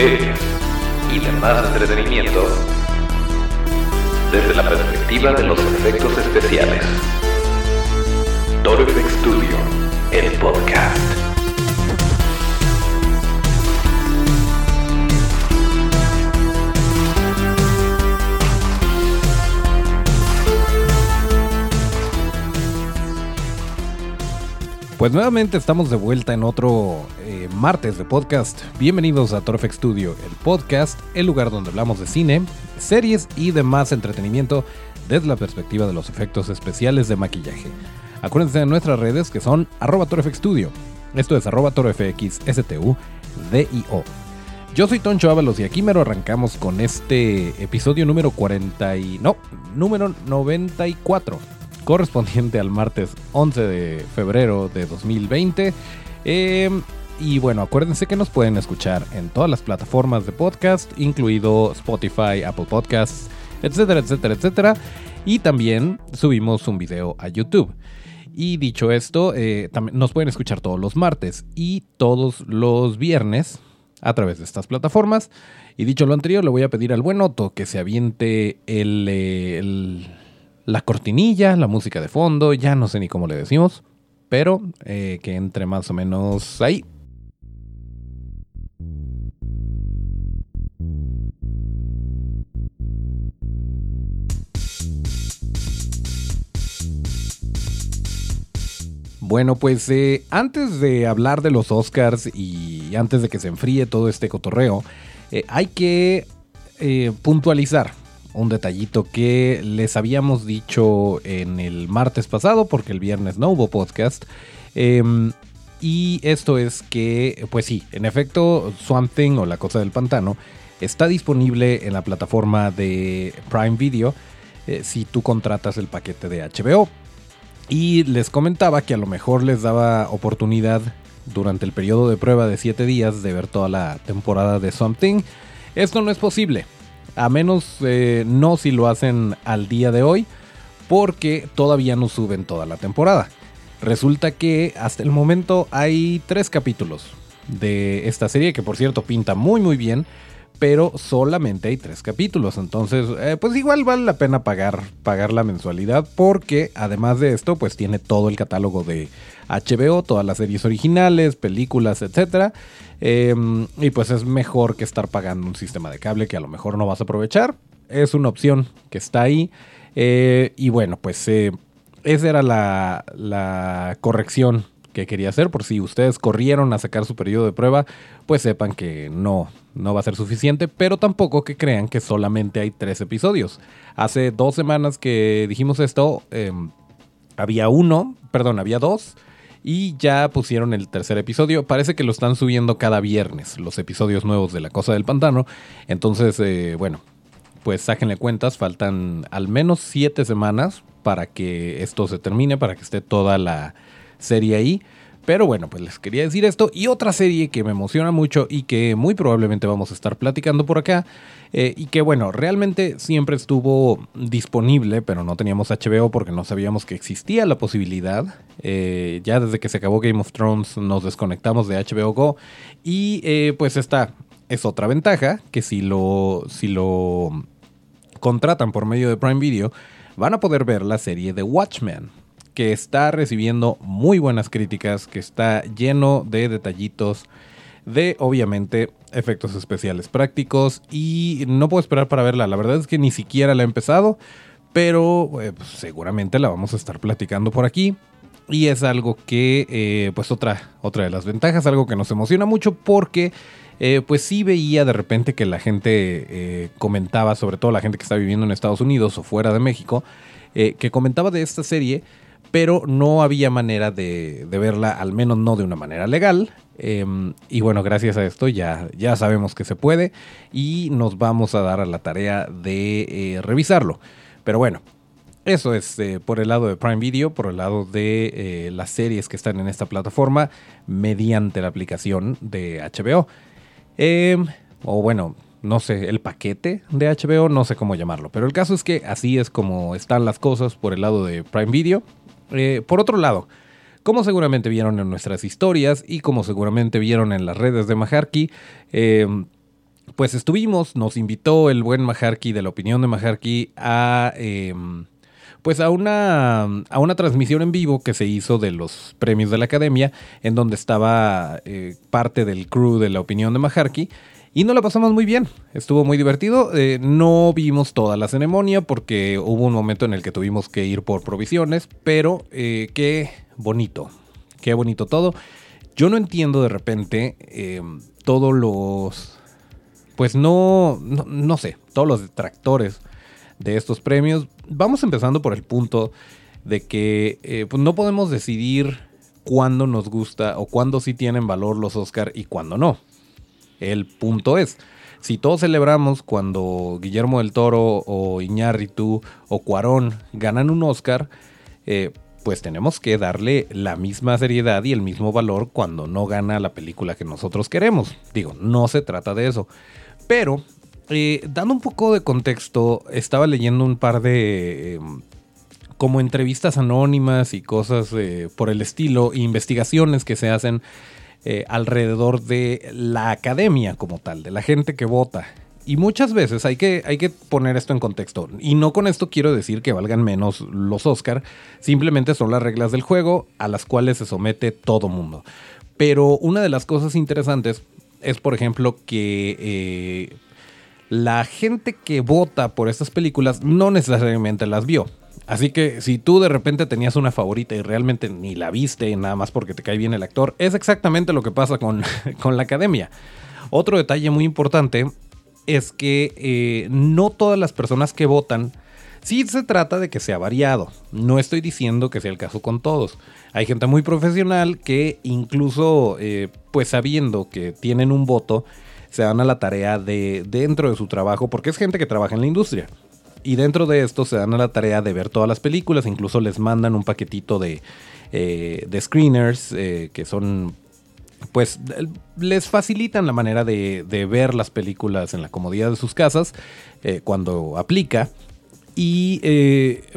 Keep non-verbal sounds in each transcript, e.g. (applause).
series y demás entretenimiento desde la perspectiva de los efectos especiales. Toro FX Studio, el podcast. Pues nuevamente estamos de vuelta en otro eh, martes de podcast. Bienvenidos a Torfex Studio, el podcast, el lugar donde hablamos de cine, series y demás entretenimiento desde la perspectiva de los efectos especiales de maquillaje. Acuérdense de nuestras redes que son arroba Studio. Esto es arroba torfxstu, D-I-O. Yo soy Toncho Ábalos y aquí mero arrancamos con este episodio número 40 y... No, número 94 correspondiente al martes 11 de febrero de 2020. Em, y bueno, acuérdense que nos pueden escuchar en todas las plataformas de podcast, incluido Spotify, Apple Podcasts, etcétera, etcétera, etcétera. Y también subimos un video a YouTube. Y dicho esto, eh, también nos pueden escuchar todos los martes y todos los viernes a través de estas plataformas. Y dicho lo anterior, le voy a pedir al buen Otto que se aviente el, el la cortinilla, la música de fondo, ya no sé ni cómo le decimos, pero eh, que entre más o menos ahí. Bueno, pues eh, antes de hablar de los Oscars y antes de que se enfríe todo este cotorreo, eh, hay que puntualizar un detallito que les habíamos dicho en el martes pasado, porque el viernes no hubo podcast. Em, y esto es que, pues sí, en efecto, Swamp o La Cosa del Pantano está disponible en la plataforma de Prime Video eh, si tú contratas el paquete de HBO. Y les comentaba que a lo mejor les daba oportunidad durante el periodo de prueba de 7 días de ver toda la temporada de Swamp Thing. Esto no es posible a menos eh, no si lo hacen al día de hoy, porque todavía no suben toda la temporada. Resulta que hasta el momento hay tres capítulos de esta serie, que por cierto pinta muy muy bien, pero solamente hay tres capítulos. Entonces, eh, pues igual vale la pena pagar, pagar la mensualidad, porque además de esto, pues tiene todo el catálogo de HBO, todas las series originales, películas, etc. Em, y pues es mejor que estar pagando un sistema de cable que a lo mejor no vas a aprovechar. Es una opción que está ahí. Eh, y bueno, pues eh, esa era la, la corrección que quería hacer. Por si ustedes corrieron a sacar su periodo de prueba, pues sepan que no, no va a ser suficiente, pero tampoco que crean que solamente hay tres episodios. Hace dos semanas que dijimos esto, em, había uno, perdón, había dos. Y ya pusieron el tercer episodio. Parece que lo están subiendo cada viernes, los episodios nuevos de La Cosa del Pantano. Entonces, eh, bueno, pues sáquenle cuentas. Faltan al menos siete semanas para que esto se termine, para que esté toda la serie ahí. Pero bueno, pues les quería decir esto. Y otra serie que me emociona mucho y que muy probablemente vamos a estar platicando por acá. Eh, y que bueno, realmente siempre estuvo disponible, pero no teníamos HBO porque no sabíamos que existía la posibilidad. Eh, ya desde que se acabó Game of Thrones nos desconectamos de HBO Go. Y eh, pues esta es otra ventaja, que si lo, si lo contratan por medio de Prime Video, van a poder ver la serie de Watchmen que está recibiendo muy buenas críticas, que está lleno de detallitos, de obviamente efectos especiales prácticos y no puedo esperar para verla. La verdad es que ni siquiera la he empezado, pero eh, pues, seguramente la vamos a estar platicando por aquí. Y es algo que, eh, pues otra, otra de las ventajas, algo que nos emociona mucho porque, eh, pues sí veía de repente que la gente comentaba, sobre todo la gente que está viviendo en Estados Unidos o fuera de México, que comentaba de esta serie pero no había manera de, verla, al menos no de una manera legal. Em, y bueno, gracias a esto ya, ya sabemos que se puede y nos vamos a dar a la tarea de eh, revisarlo. Pero bueno, eso es eh, por el lado de Prime Video, por el lado de eh, las series que están en esta plataforma mediante la aplicación de HBO. Em, o bueno, no sé, el paquete de HBO, no sé cómo llamarlo. Pero el caso es que así es como están las cosas por el lado de Prime Video. Eh, por otro lado, como seguramente vieron en nuestras historias y como seguramente vieron en las redes de Maharki, eh, pues estuvimos, nos invitó el buen Majarki de la opinión de Majarki a... Em, pues a una, a una transmisión en vivo que se hizo de los premios de la academia, en donde estaba eh, parte del crew de la opinión de Majarki. Y nos la pasamos muy bien, estuvo muy divertido. Eh, no vimos toda la ceremonia porque hubo un momento en el que tuvimos que ir por provisiones, pero eh, qué bonito, qué bonito todo. Yo no entiendo de repente em, todos los, pues no, no, sé, todos los detractores de estos premios. Vamos empezando por el punto de que eh, pues no podemos decidir cuándo nos gusta o cuándo sí tienen valor los Oscar y cuándo no. El punto es, si todos celebramos cuando Guillermo del Toro o Iñárritu o Cuarón ganan un Oscar, eh, pues tenemos que darle la misma seriedad y el mismo valor cuando no gana la película que nosotros queremos. Digo, no se trata de eso. Pero, eh, dando un poco de contexto, estaba leyendo un par de... Em, como entrevistas anónimas y cosas eh, por el estilo, investigaciones que se hacen eh, alrededor de la academia como tal, de la gente que vota. Y muchas veces hay que, hay que poner esto en contexto. Y no con esto quiero decir que valgan menos los Oscar, simplemente son las reglas del juego a las cuales se somete todo mundo. Pero una de las cosas interesantes es, por ejemplo, que eh, la gente que vota por estas películas no necesariamente las vio. Así que si tú de repente tenías una favorita y realmente ni la viste nada más porque te cae bien el actor, es exactamente lo que pasa (laughs) con, la academia. Otro detalle muy importante es que eh, no todas las personas que votan, sí se trata de que sea variado. No estoy diciendo que sea el caso con todos. Hay gente muy profesional que incluso, eh, pues sabiendo que tienen un voto, se dan a la tarea de dentro de su trabajo, porque es gente que trabaja en la industria. Y dentro de esto se dan a la tarea de ver todas las películas, incluso les mandan un paquetito de, eh, de screeners eh, que son, pues les facilitan la manera de, ver las películas en la comodidad de sus casas eh, cuando aplica. Y,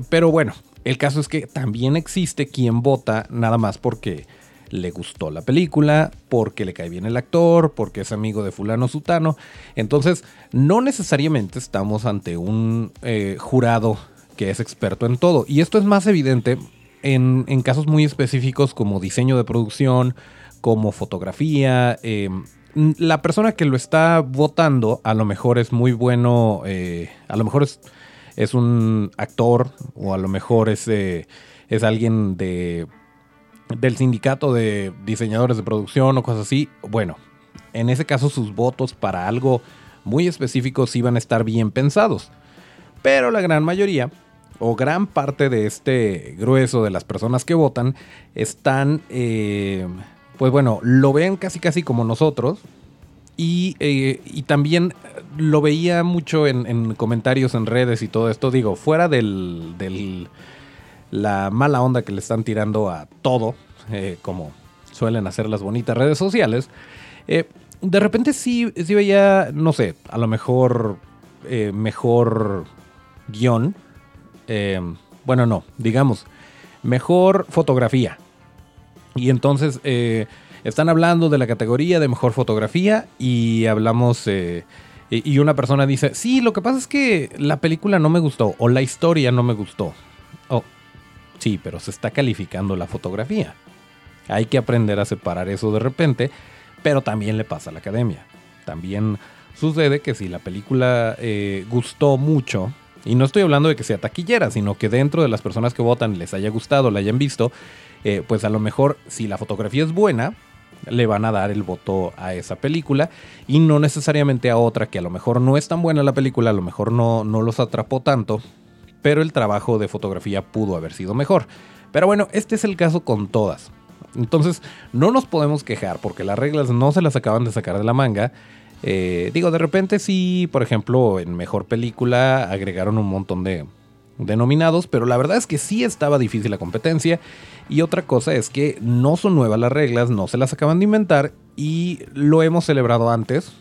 pero bueno, el caso es que también existe quien vota nada más porque le gustó la película, porque le cae bien el actor, porque es amigo de fulano sutano. Entonces, no necesariamente estamos ante un eh, jurado que es experto en todo. Y esto es más evidente en, casos muy específicos como diseño de producción, como fotografía. Em, la persona que lo está votando a lo mejor es muy bueno, eh, a lo mejor es, es, un actor o a lo mejor es, eh, es alguien de del sindicato de diseñadores de producción o cosas así, bueno, en ese caso sus votos para algo muy específico sí van a estar bien pensados. Pero la gran mayoría, o gran parte de este grueso de las personas que votan, están, eh, pues bueno, lo ven casi casi como nosotros. Y, eh, también lo veía mucho en, comentarios en redes y todo esto. Digo, fuera del la mala onda que le están tirando a todo, eh, como suelen hacer las bonitas redes sociales, eh, de repente sí, sí veía, no sé, a lo mejor eh, mejor guion. bueno, no, digamos, mejor fotografía. Y entonces están hablando de la categoría de mejor fotografía y hablamos... y una persona dice, sí, lo que pasa es que la película no me gustó o la historia no me gustó. Sí, pero se está calificando la fotografía. Hay que aprender a separar eso de repente, pero también le pasa a la academia. También sucede que si la película eh, gustó mucho, y no estoy hablando de que sea taquillera, sino que dentro de las personas que votan les haya gustado, la hayan visto, eh, pues a lo mejor si la fotografía es buena, le van a dar el voto a esa película y no necesariamente a otra que a lo mejor no es tan buena la película, a lo mejor no, no los atrapó tanto, pero el trabajo de fotografía pudo haber sido mejor. Pero bueno, este es el caso con todas. Entonces, no nos podemos quejar porque las reglas no se las acaban de sacar de la manga. Eh, digo, de repente sí, por ejemplo, en Mejor Película agregaron un montón de, de nominados, pero la verdad es que sí estaba difícil la competencia. Y otra cosa es que no son nuevas las reglas, no se las acaban de inventar y lo hemos celebrado antes.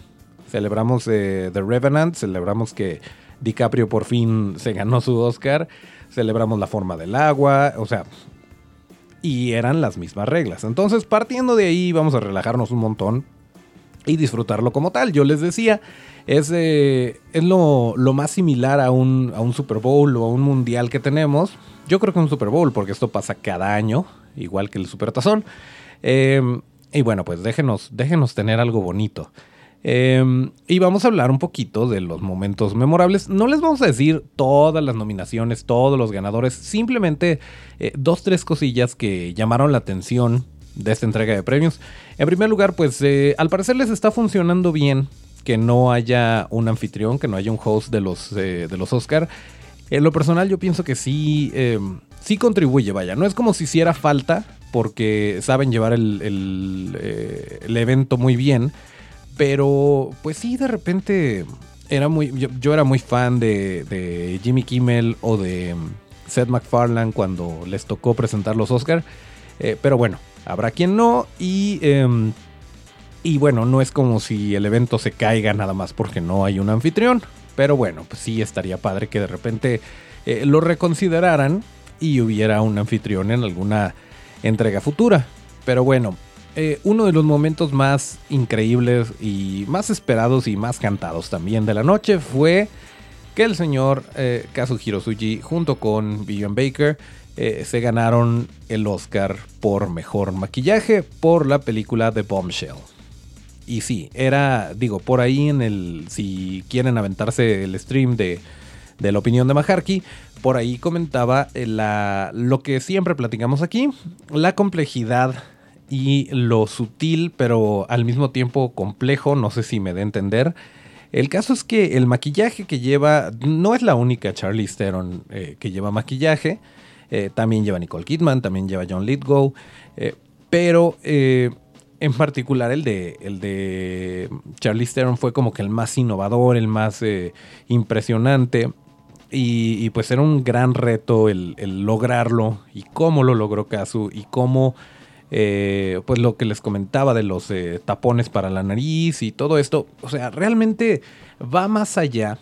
Celebramos eh, The Revenant, celebramos que DiCaprio por fin se ganó su Oscar, celebramos la forma del agua, o sea, y eran las mismas reglas. Entonces, partiendo de ahí, vamos a relajarnos un montón. y disfrutarlo como tal. Yo les decía, es, eh, es lo, más similar a un, a un Super Bowl o a un mundial que tenemos. Yo creo que un Super Bowl, porque esto pasa cada año, igual que el Super Tazón. Em, y bueno, pues déjenos, déjenos tener algo bonito. Em, y vamos a hablar un poquito de los momentos memorables. No les vamos a decir todas las nominaciones, todos los ganadores, simplemente eh, dos, tres cosillas que llamaron la atención de esta entrega de premios. En primer lugar, pues eh, al parecer les está funcionando bien que no haya un anfitrión, que no haya un host de los, eh, de los Oscar. En lo personal yo pienso que sí, em, sí contribuye, vaya. No es como si hiciera falta, porque saben llevar el, el evento muy bien pero, pues sí, de repente era muy. Yo, era muy fan de, Jimmy Kimmel o de mm, Seth MacFarlane cuando les tocó presentar los Oscar. Eh, pero bueno, habrá quien no. Y. Em, y bueno, no es como si el evento se caiga nada más porque no hay un anfitrión. Pero bueno, pues sí estaría padre que de repente eh, lo reconsideraran y hubiera un anfitrión en alguna entrega futura. Pero bueno, eh, uno de los momentos más increíbles y más esperados y más cantados también de la noche fue que el señor eh, Kazuhiro Tsuji junto con Vivian Baker eh, se ganaron el Oscar por mejor maquillaje por la película The Bombshell. Y sí, era, digo, por ahí en el, si quieren aventarse el stream de, de la opinión de Maharki, por ahí comentaba la, lo que siempre platicamos aquí, la complejidad y lo sutil, pero al mismo tiempo complejo, no sé si me da a entender. El caso es que el maquillaje que lleva, no es la única Charlie Theron eh, que lleva maquillaje, eh, también lleva Nicole Kidman, también lleva John Lithgow, eh, pero en particular el de, el de Charlie Theron fue como que el más innovador, el más impresionante. Y, pues era un gran reto el, el, lograrlo y cómo lo logró Kazu y cómo eh, pues lo que les comentaba de los eh, tapones para la nariz y todo esto, o sea, realmente va más allá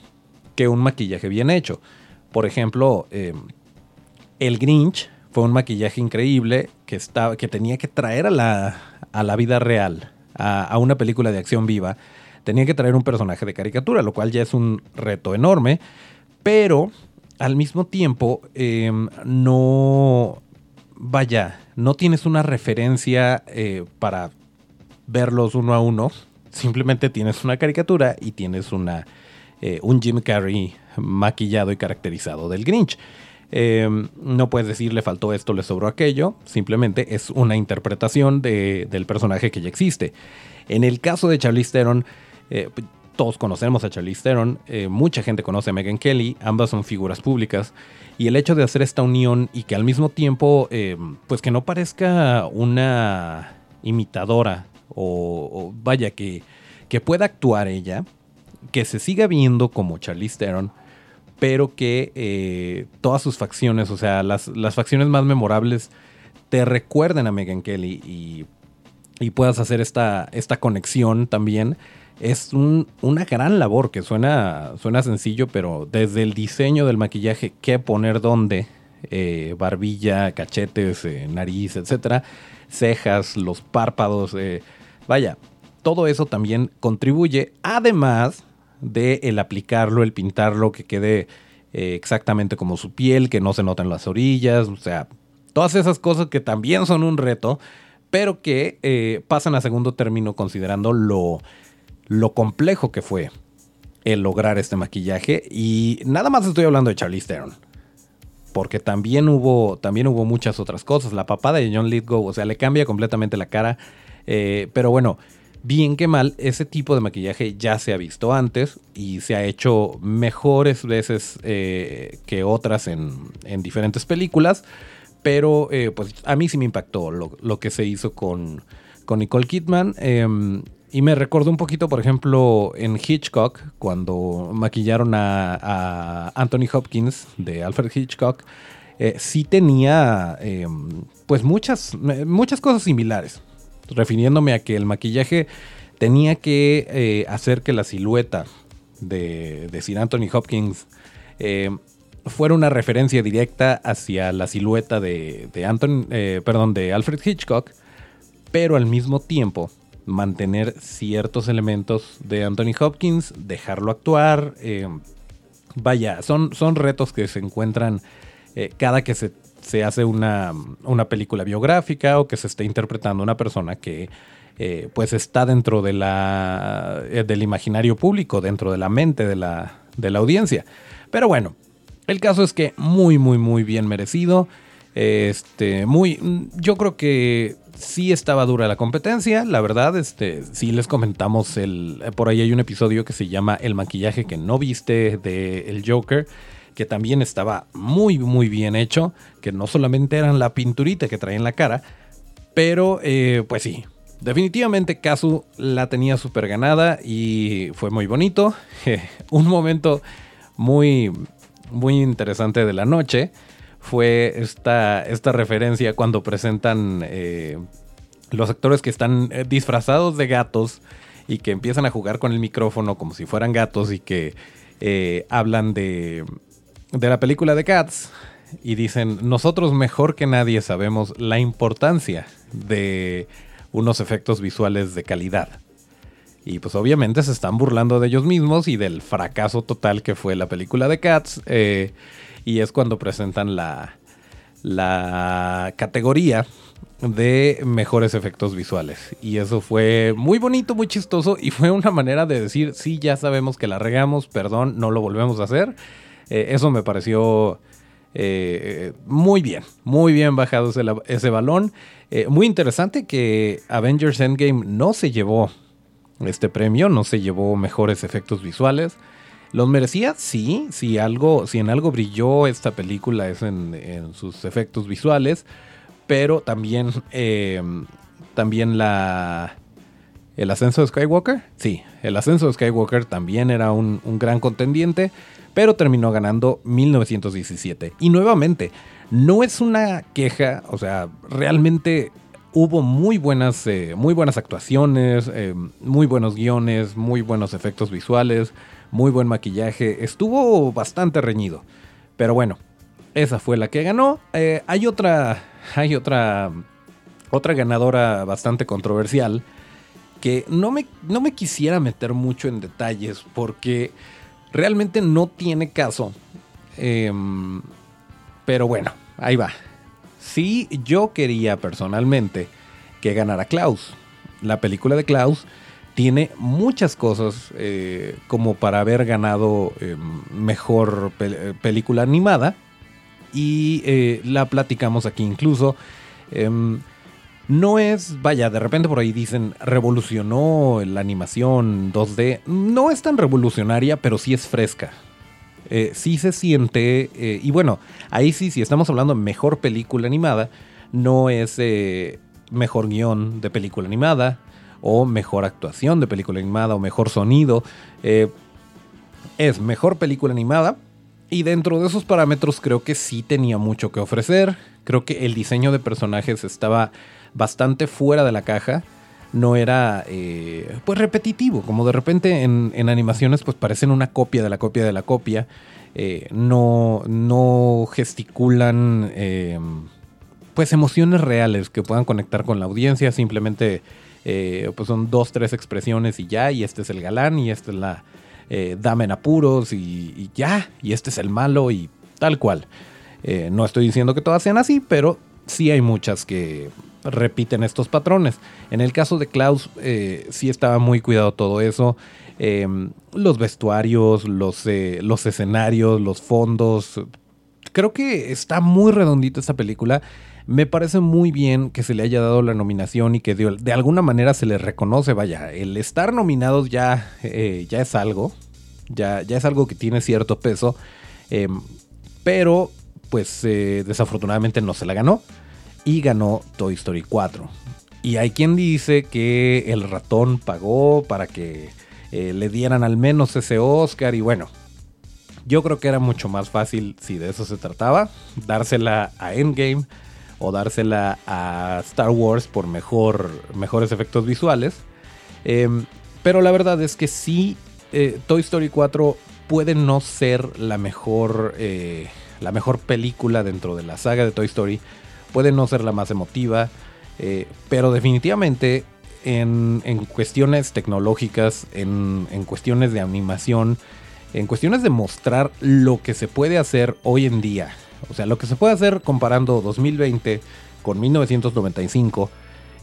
que un maquillaje bien hecho. Por ejemplo, eh, el Grinch fue un maquillaje increíble que, estaba, que tenía que traer a la, a la vida real, a, una película de acción viva, tenía que traer un personaje de caricatura, lo cual ya es un reto enorme, pero al mismo tiempo no, vaya, no tienes una referencia eh, para verlos uno a uno, simplemente tienes una caricatura y tienes una, eh, un Jim Carrey maquillado y caracterizado del Grinch. Em, no puedes decir le faltó esto, le sobró aquello, simplemente es una interpretación del personaje que ya existe. En el caso de Charlize Theron, eh, todos conocemos a Charlize Theron, mucha gente conoce a Megan Kelly, ambas son figuras públicas. Y el hecho de hacer esta unión y que al mismo tiempo, eh, pues que no parezca una imitadora o, vaya, que, que pueda actuar ella, que se siga viendo como Charlize Theron, pero que eh, todas sus facciones, o sea, las, facciones más memorables, te recuerden a Megan Kelly y, y puedas hacer esta, esta conexión también es una gran labor que suena, suena sencillo, pero desde el diseño del maquillaje, qué poner dónde, eh, barbilla, cachetes, eh, nariz, etcétera, cejas, los párpados, eh, vaya, todo eso también contribuye, además de el aplicarlo, el pintarlo, que quede exactamente como su piel, que no se noten las orillas, o sea, todas esas cosas que también son un reto, pero que pasan a segundo término considerando lo lo complejo que fue el lograr este maquillaje. Y nada más estoy hablando de Charlize Theron. Porque también hubo, también hubo muchas otras cosas. La papada de John Lithgow, o sea, le cambia completamente la cara. Eh, pero bueno, bien que mal, ese tipo de maquillaje ya se ha visto antes y se ha hecho mejores veces eh, que otras en, diferentes películas. Pero eh, pues a mí sí me impactó lo, que se hizo con, con Nicole Kidman. Y me recordó un poquito, por ejemplo, en Hitchcock, cuando maquillaron a, Anthony Hopkins de Alfred Hitchcock, eh, sí tenía em, pues muchas, muchas cosas similares, refiriéndome a que el maquillaje tenía que eh, hacer que la silueta de, de Sir Anthony Hopkins em, fuera una referencia directa hacia la silueta de, de, Anthony, eh, perdón, de Alfred Hitchcock, pero al mismo tiempo mantener ciertos elementos de Anthony Hopkins, dejarlo actuar. eh, vaya, son, son retos que se encuentran eh, cada que se, se hace una, una película biográfica o que se esté interpretando una persona que eh, pues está dentro de la, del imaginario público, dentro de la mente de la, de la audiencia. Pero bueno, el caso es que muy, muy, muy bien merecido. Este, muy, yo creo que sí estaba dura la competencia, la verdad, este, sí les comentamos el, por ahí hay un episodio que se llama El maquillaje que no viste de El Joker, que también estaba muy, muy bien hecho, que no solamente eran la pinturita que traía en la cara, pero eh, pues sí, definitivamente Kazu la tenía súper ganada y fue muy bonito, (laughs) un momento muy, muy interesante de la noche fue esta, esta referencia cuando presentan eh, los actores que están eh, disfrazados de gatos y que empiezan a jugar con el micrófono como si fueran gatos y que eh, hablan de, de la película de Cats y dicen, nosotros mejor que nadie sabemos la importancia de unos efectos visuales de calidad. Y pues obviamente se están burlando de ellos mismos y del fracaso total que fue la película de Cats. Eh, y es cuando presentan la, la categoría de mejores efectos visuales. Y eso fue muy bonito, muy chistoso y fue una manera de decir, sí, ya sabemos que la regamos, perdón, no lo volvemos a hacer. Eh, eso me pareció eh, muy bien, muy bien bajado ese, balón. Eh, muy interesante que Avengers Endgame no se llevó este premio, no se llevó mejores efectos visuales. ¿Los merecía? Sí, si algo, en algo brilló esta película es en, en sus efectos visuales, pero también, eh, también la, el ascenso de Skywalker, sí, el ascenso de Skywalker también era un, un gran contendiente, pero terminó ganando 1917. Y nuevamente, no es una queja, o sea, realmente hubo muy buenas, eh, muy buenas actuaciones, eh, muy buenos guiones, muy buenos efectos visuales muy buen maquillaje, estuvo bastante reñido. Pero bueno, esa fue la que ganó. Eh, hay otra, hay otra, otra ganadora bastante controversial que no me, no me quisiera meter mucho en detalles porque realmente no tiene caso. Eh, pero bueno, ahí va. Sí, yo quería personalmente que ganara Klaus. La película de Klaus tiene muchas cosas eh, como para haber ganado eh, mejor pel película animada y eh, la platicamos aquí incluso. Em, no es, vaya, de repente por ahí dicen revolucionó la animación 2D. No es tan revolucionaria, pero sí es fresca. Eh, sí se siente, eh, y bueno, ahí sí, si estamos hablando de mejor película animada, no es eh, mejor guion de película animada, o mejor actuación de película animada, o mejor sonido. Eh, es mejor película animada. Y dentro de esos parámetros creo que sí tenía mucho que ofrecer. Creo que el diseño de personajes estaba bastante fuera de la caja. No era eh, pues repetitivo. Como de repente en, en, animaciones pues parecen una copia de la copia de la copia. Eh, no, no gesticulan pues emociones reales que puedan conectar con la audiencia. Simplemente eh, pues son dos, tres expresiones y ya. Y este es el galán y esta es la eh, dama en apuros y, ya. Y este es el malo y tal cual. Eh, no estoy diciendo que todas sean así, pero sí hay muchas que repiten estos patrones. En el caso de Klaus, eh, sí estaba muy cuidado todo eso. Eh, los vestuarios, los, los escenarios, los fondos. Creo que está muy redondita esta película. Me parece muy bien que se le haya dado la nominación y que de, alguna manera se le reconoce. Vaya, el estar nominados ya, eh, ya es algo. Ya, ya, es algo que tiene cierto peso. Eh, pero, pues desafortunadamente no se la ganó y ganó Toy Story 4. Y hay quien dice que el ratón pagó para que eh, le dieran al menos ese Oscar y bueno, yo creo que era mucho más fácil si de eso se trataba, dársela a Endgame o dársela a Star Wars por mejor, mejores efectos visuales. Eh, pero la verdad es que sí, eh, Toy Story 4 puede no ser la mejor, eh, la mejor película dentro de la saga de Toy Story puede no ser la más emotiva, eh, pero definitivamente en, cuestiones tecnológicas, en, en cuestiones de animación, en cuestiones de mostrar lo que se puede hacer hoy en día. O sea, lo que se puede hacer comparando 2020 con 1995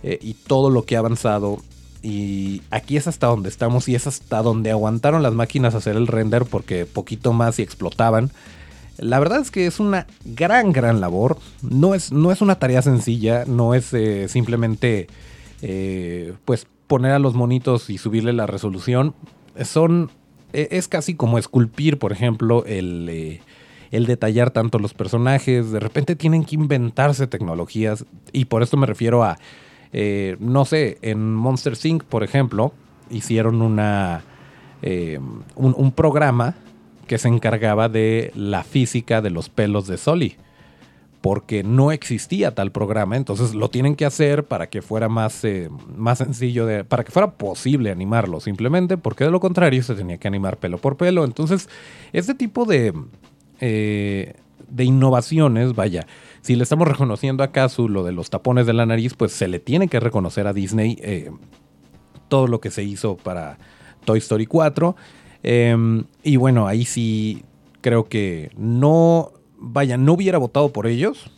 eh, y todo lo que ha avanzado. Y aquí es hasta donde estamos y es hasta donde aguantaron las máquinas hacer el render porque poquito más y explotaban. La verdad es que es una gran, gran labor. No es, no es una tarea sencilla, no es eh, simplemente eh, pues poner a los monitos y subirle la resolución. Son, e, es casi como esculpir, por ejemplo, el, el detallar tanto los personajes. De repente tienen que inventarse tecnologías y por esto me refiero a eh, no sé, en Monster Sync, por ejemplo, hicieron una, eh, un, programa que se encargaba de la física de los pelos de Soli. Porque no existía tal programa, entonces lo tienen que hacer para que fuera más, eh, más sencillo, de, para que fuera posible animarlo, simplemente porque de lo contrario se tenía que animar pelo por pelo. Entonces, este tipo de, de innovaciones, vaya, si le estamos reconociendo a Kazu lo de los tapones de la nariz, pues se le tiene que reconocer a Disney eh, todo lo que se hizo para Toy Story 4. Em, y bueno, ahí sí creo que no, vaya, no hubiera votado por ellos,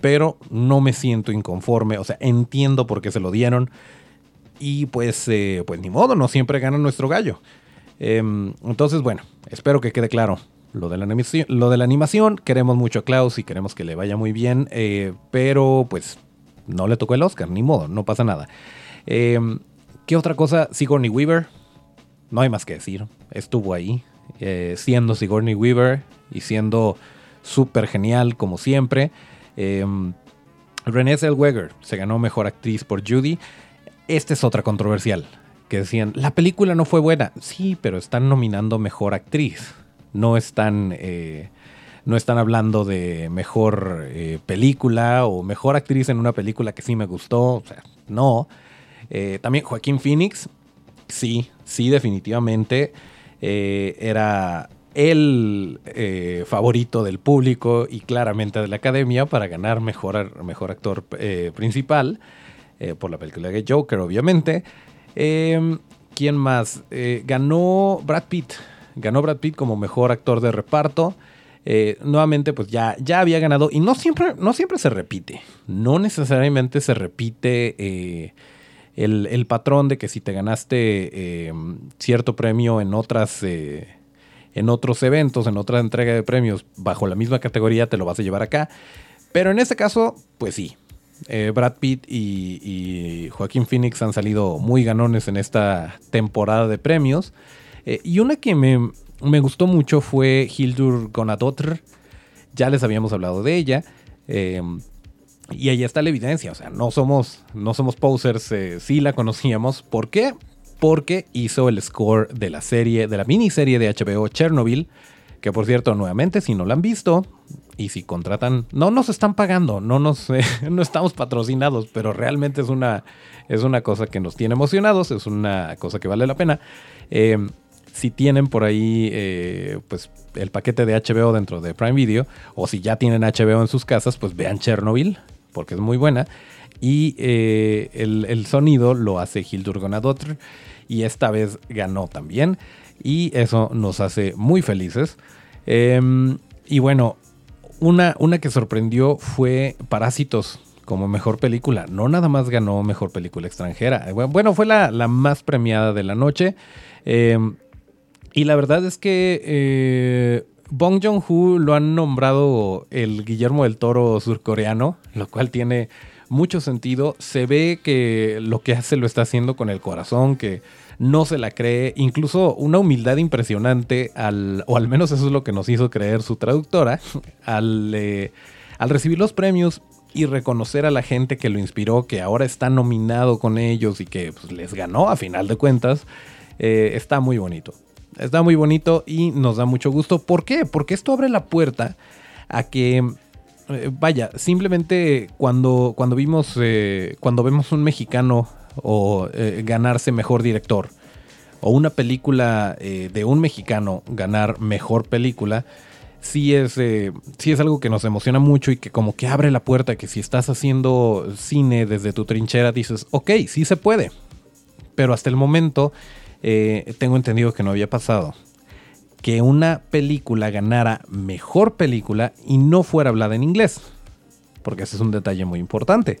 pero no me siento inconforme. O sea, entiendo por qué se lo dieron. Y pues, eh, pues ni modo, no siempre gana nuestro gallo. Em, entonces, bueno, espero que quede claro lo de la animación. Queremos mucho a Klaus y queremos que le vaya muy bien, eh, pero pues no le tocó el Oscar, ni modo, no pasa nada. Em, ¿Qué otra cosa? Sigourney Weaver, no hay más que decir, estuvo ahí, eh, siendo Sigourney Weaver y siendo súper genial como siempre. Eh, Renée Zellweger se ganó Mejor Actriz por Judy. Esta es otra controversial, que decían, la película no fue buena. Sí, pero están nominando Mejor Actriz no están, eh, no están hablando de mejor eh, película o mejor actriz en una película que sí me gustó. O sea, no. Eh, también Joaquín Phoenix, sí, sí, definitivamente. era el favorito del público y claramente de la academia para ganar mejor, mejor actor principal por la película de Joker, obviamente. Em, ¿Quién más? ganó Brad Pitt ganó Brad Pitt como mejor actor de reparto. Eh, nuevamente, pues ya, ya había ganado. Y no siempre, no siempre se repite. No necesariamente se repite eh, el, patrón de que si te ganaste eh, cierto premio en otras. en otros eventos, en otra entrega de premios bajo la misma categoría, te lo vas a llevar acá. Pero en este caso, pues sí. Brad Pitt y, y Joaquín Phoenix han salido muy ganones en esta temporada de premios. Eh, y una que me, gustó mucho fue Hildur Gonadotr. Ya les habíamos hablado de ella. Eh, y ahí está la evidencia. O sea, no somos, no somos posers. Eh, sí la conocíamos. ¿Por qué? Porque hizo el score de la serie, de la miniserie de HBO Chernobyl. Que por cierto, nuevamente, si no la han visto y si contratan, no nos están pagando, no nos (laughs) no estamos patrocinados, pero realmente es una, es una cosa que nos tiene emocionados, es una cosa que vale la pena. Eh, si tienen por ahí eh, pues el paquete de HBO dentro de Prime Video o si ya tienen HBO en sus casas, pues vean Chernobyl porque es muy buena. Y eh, el, sonido lo hace Hildur Gonadotr y esta vez ganó también y eso nos hace muy felices. Em, y bueno, una, una que sorprendió fue Parásitos como mejor película. No nada más ganó mejor película extranjera. Bueno, fue la, la más premiada de la noche. Eh, y la verdad es que eh, Bong Joon-ho lo han nombrado el Guillermo del Toro surcoreano, lo cual tiene mucho sentido. Se ve que lo que hace lo está haciendo con el corazón, que no se la cree, incluso una humildad impresionante, al, o al menos eso es lo que nos hizo creer su traductora, al, eh, recibir los premios y reconocer a la gente que lo inspiró, que ahora está nominado con ellos y que pues, les ganó a final de cuentas, eh, está muy bonito. Está muy bonito y nos da mucho gusto. ¿Por qué? Porque esto abre la puerta a que, eh, vaya, simplemente cuando, cuando vimos, eh, cuando vemos un mexicano o eh, ganarse mejor director, o una película de un mexicano ganar mejor película, sí es, sí es algo que nos emociona mucho y que como que abre la puerta, que si estás haciendo cine desde tu trinchera dices, ok, sí se puede. pero hasta el momento eh, tengo entendido que no había pasado que una película ganara mejor película y no fuera hablada en inglés. Porque ese es un detalle muy importante.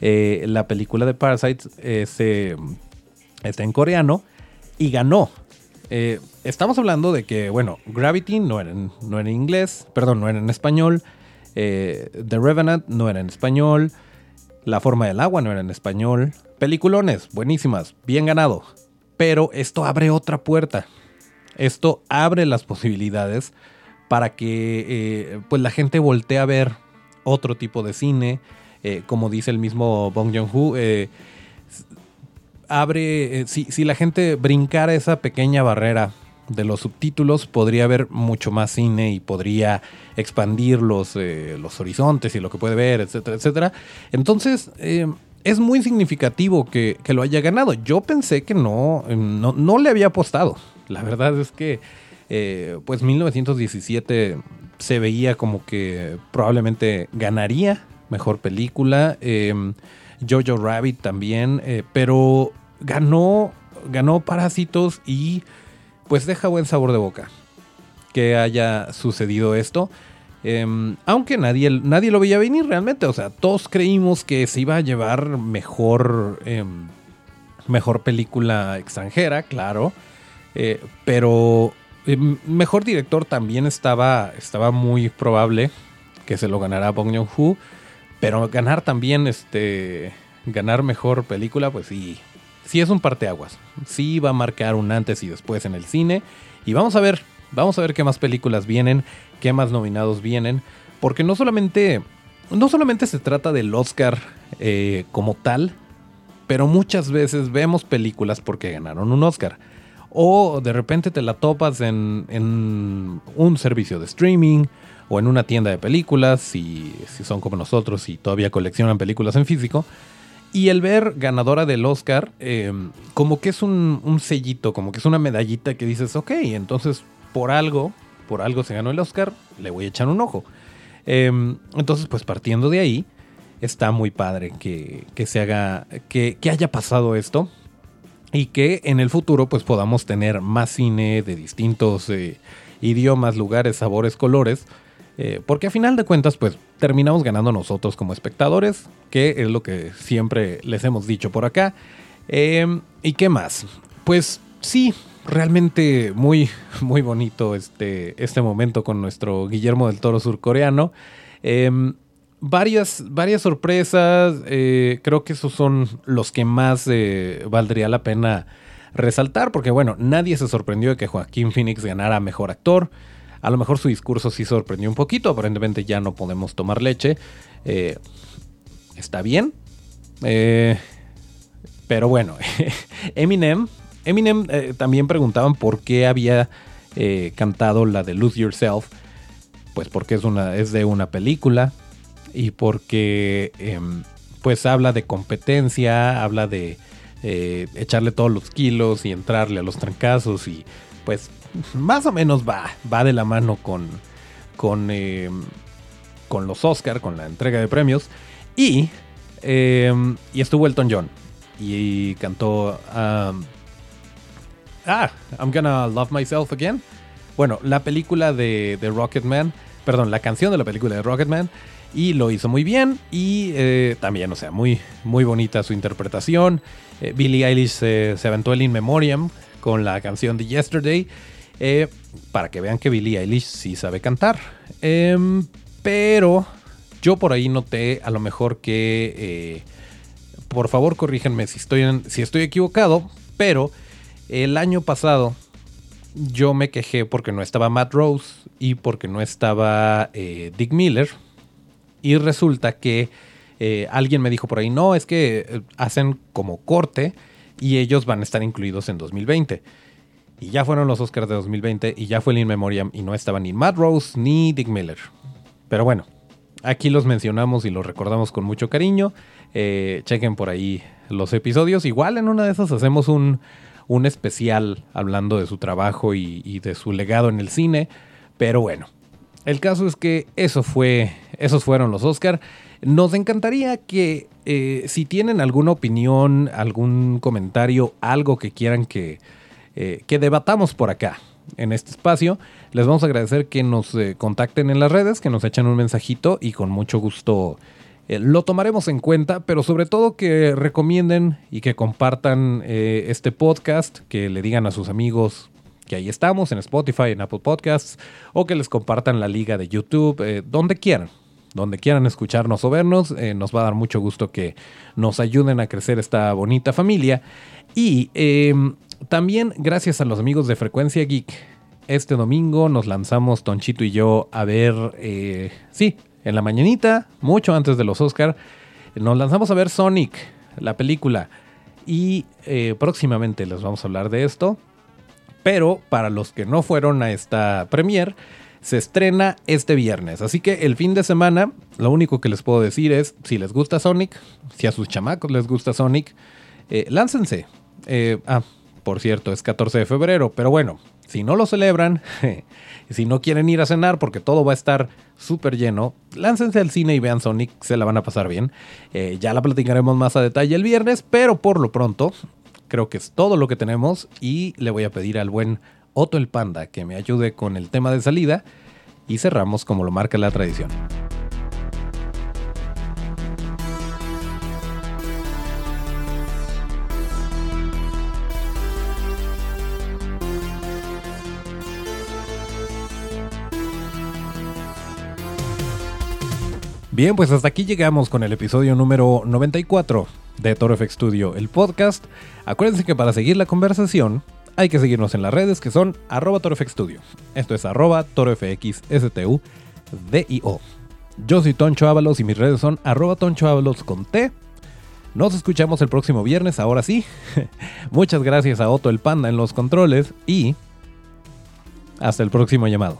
Eh, la película de Parasite eh, está en coreano y ganó. Estamos hablando de que, bueno, Gravity no era, en, no era en inglés, perdón, no era en español. The Revenant no era en español. La forma del agua no era en español. Peliculones, buenísimas, bien ganado. Pero esto abre otra puerta. Esto abre las posibilidades para que eh, pues la gente voltee a ver otro tipo de cine. Eh, como dice el mismo Bong Joon-ho, eh, abre, si, si, la gente brincara esa pequeña barrera de los subtítulos, podría haber mucho más cine y podría expandir los, los horizontes y lo que puede ver, etcétera, etcétera. Entonces, es muy significativo que, que, lo haya ganado. Yo pensé que no, no, no le había apostado. La verdad es que, eh, pues 1917 se veía como que probablemente ganaría mejor película. Em, Jojo Rabbit también, eh, pero ganó, ganó Parásitos y pues deja buen sabor de boca que haya sucedido esto. Em, aunque nadie, nadie lo veía venir realmente. O sea, todos creímos que se iba a llevar mejor, em, mejor película extranjera, claro. Eh, pero eh, mejor director también estaba, estaba muy probable que se lo ganara Bong Joon-ho. Pero ganar también, este, ganar mejor película, pues sí, sí es un parteaguas. Sí va a marcar un antes y después en el cine. Y vamos a ver, vamos a ver qué más películas vienen, qué más nominados vienen. Porque no solamente, no solamente se trata del Oscar eh, como tal, pero muchas veces vemos películas porque ganaron un Oscar. O de repente te la topas en, un servicio de streaming o en una tienda de películas, si, si son como nosotros y todavía coleccionan películas en físico. Y el ver ganadora del Oscar, eh, como que es un, sellito, como que es una medallita que dices, ok, entonces por algo, por algo se ganó el Oscar, le voy a echar un ojo. Em, entonces, pues partiendo de ahí, está muy padre que, se haga, que, que, haya pasado esto y que en el futuro pues podamos tener más cine de distintos eh, idiomas, lugares, sabores, colores, eh, porque a final de cuentas pues terminamos ganando nosotros como espectadores, que es lo que siempre les hemos dicho por acá. Em, ¿Y qué más? Pues sí, realmente muy, muy bonito este, este momento con nuestro Guillermo del Toro surcoreano. Em, varias, varias sorpresas. Eh, creo que esos son los que más eh, valdría la pena resaltar. Porque, bueno, nadie se sorprendió de que Joaquín Phoenix ganara mejor actor. A lo mejor su discurso sí sorprendió un poquito. Aparentemente ya no podemos tomar leche. Eh, está bien. pero bueno, (laughs) Eminem. Eminem también preguntaban por qué había cantado la de Lose Yourself. Pues porque es, una, es de una película y porque em, pues habla de competencia, habla de eh, echarle todos los kilos y entrarle a los trancazos y pues más o menos va, va de la mano con, con, em, con los Oscar, con la entrega de premios y, em, y estuvo Elton John y cantó ah, I'm Gonna Love Myself Again. Bueno, la película de, Rocketman, perdón, la canción de la película de Rocketman y lo hizo muy bien y eh, también, o sea, muy, muy bonita su interpretación. Eh, Billie Eilish se aventó el In Memoriam con la canción de Yesterday eh, para que vean que Billie Eilish sí sabe cantar. Em, pero yo por ahí noté a lo mejor que, por favor corríjanme si estoy, si estoy equivocado, pero el año pasado yo me quejé porque no estaba Matt Rose y porque no estaba Dick Miller y resulta que eh, alguien me dijo por ahí, no, es que eh, hacen como corte y ellos van a estar incluidos en 2020. Y ya fueron los Oscars de 2020 y ya fue el In Memoriam y no estaban ni Matt Rose ni Dick Miller. Pero bueno, aquí los mencionamos y los recordamos con mucho cariño. Eh, chequen por ahí los episodios. Igual en una de esas hacemos un, un especial hablando de su trabajo y, de su legado en el cine. Pero bueno, el caso es que eso fue esos fueron los Oscar. Nos encantaría que eh, si tienen alguna opinión, algún comentario, algo que quieran que, eh, que debatamos por acá en este espacio, les vamos a agradecer que nos eh, contacten en las redes, que nos echen un mensajito y con mucho gusto lo tomaremos en cuenta, pero sobre todo que recomienden y que compartan este podcast, que le digan a sus amigos que ahí estamos, en Spotify, en Apple Podcasts, o que les compartan la liga de YouTube, donde quieran donde quieran escucharnos o vernos. Eh, nos va a dar mucho gusto que nos ayuden a crecer esta bonita familia. Y em, también gracias a los amigos de Frecuencia Geek, este domingo nos lanzamos Tonchito y yo a ver, eh, sí, en la mañanita, mucho antes de los Oscar, nos lanzamos a ver Sonic, la película. Y eh, próximamente les vamos a hablar de esto. Pero para los que no fueron a esta premiere, se estrena este viernes. Así que el fin de semana, lo único que les puedo decir es, si les gusta Sonic, si a sus chamacos les gusta Sonic, eh, láncense. Eh, ah, por cierto, es 14 de febrero, pero bueno, si no lo celebran, (laughs) si no quieren ir a cenar porque todo va a estar súper lleno, láncense al cine y vean Sonic, se la van a pasar bien. Eh, ya la platicaremos más a detalle el viernes, pero por lo pronto, creo que es todo lo que tenemos y le voy a pedir al buen Otto el Panda que me ayude con el tema de salida y cerramos como lo marca la tradición. Bien, pues hasta aquí llegamos con el episodio número 94 de Toro FX Studio, el podcast. Acuérdense que para seguir la conversación hay que seguirnos en las redes que son arroba torofxstudio. Esto es arroba torofxstu Yo soy Toncho Ábalos y mis redes son arroba Toncho Ábalos con T. Nos escuchamos el próximo viernes, ahora sí. (laughs) Muchas gracias a Otto el Panda en los controles y hasta el próximo llamado.